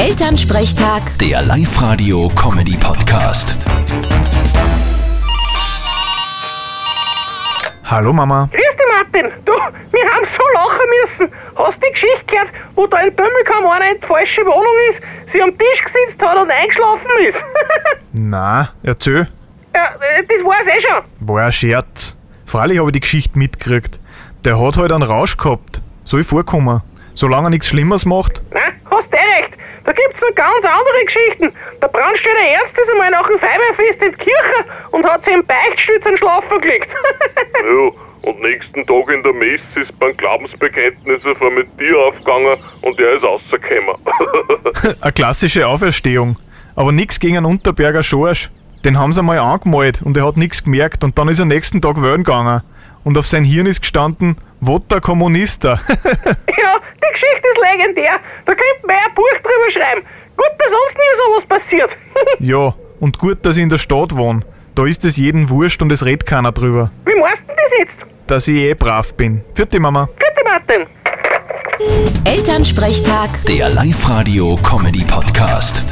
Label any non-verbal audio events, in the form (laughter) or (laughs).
Elternsprechtag, Der Live-Radio-Comedy-Podcast. Hallo Mama. Grüß dich, Martin. Du, wir haben so lachen müssen. Hast du die Geschichte gehört, wo da in Bömmelkamm einer in die falsche Wohnung ist, sie am Tisch gesetzt hat und eingeschlafen ist? (laughs) Na, erzähl. ja, äh, das war's eh schon. War ein Scherz. Freilich habe ich die Geschichte mitgekriegt. Der hat halt einen Rausch gehabt. Soll vorkommen. Solange er nichts Schlimmes macht. Nein, ganz andere Geschichten. Der Brandstätter Ernst ist einmal nach dem Feiberfest in die Kirche und hat sich im Beichtstuhl zum Schlafen gelegt. (laughs) Ja, und nächsten Tag in der Messe ist beim Glaubensbekenntnis ein Formetier aufgegangen und er ist rausgekommen. (laughs) (laughs) Eine klassische Auferstehung. Aber nix gegen einen Unterberger Schorsch. Den haben sie mal angemalt und er hat nichts gemerkt und dann ist er nächsten Tag wählen gegangen. Und auf sein Hirn ist gestanden, Votter Kommunista. ja, die Geschichte ist legendär. Da könnte man ja ein Buch drüber schreiben. Dass uns nie sowas passiert. (laughs) ja, und gut, dass ich in der Stadt wohne. Da ist es jeden wurscht und es redet keiner drüber. Wie meinst du das jetzt? Dass ich eh brav bin. Vierte Mama. Bitte, Martin. Elternsprechtag. Der Live-Radio-Comedy-Podcast.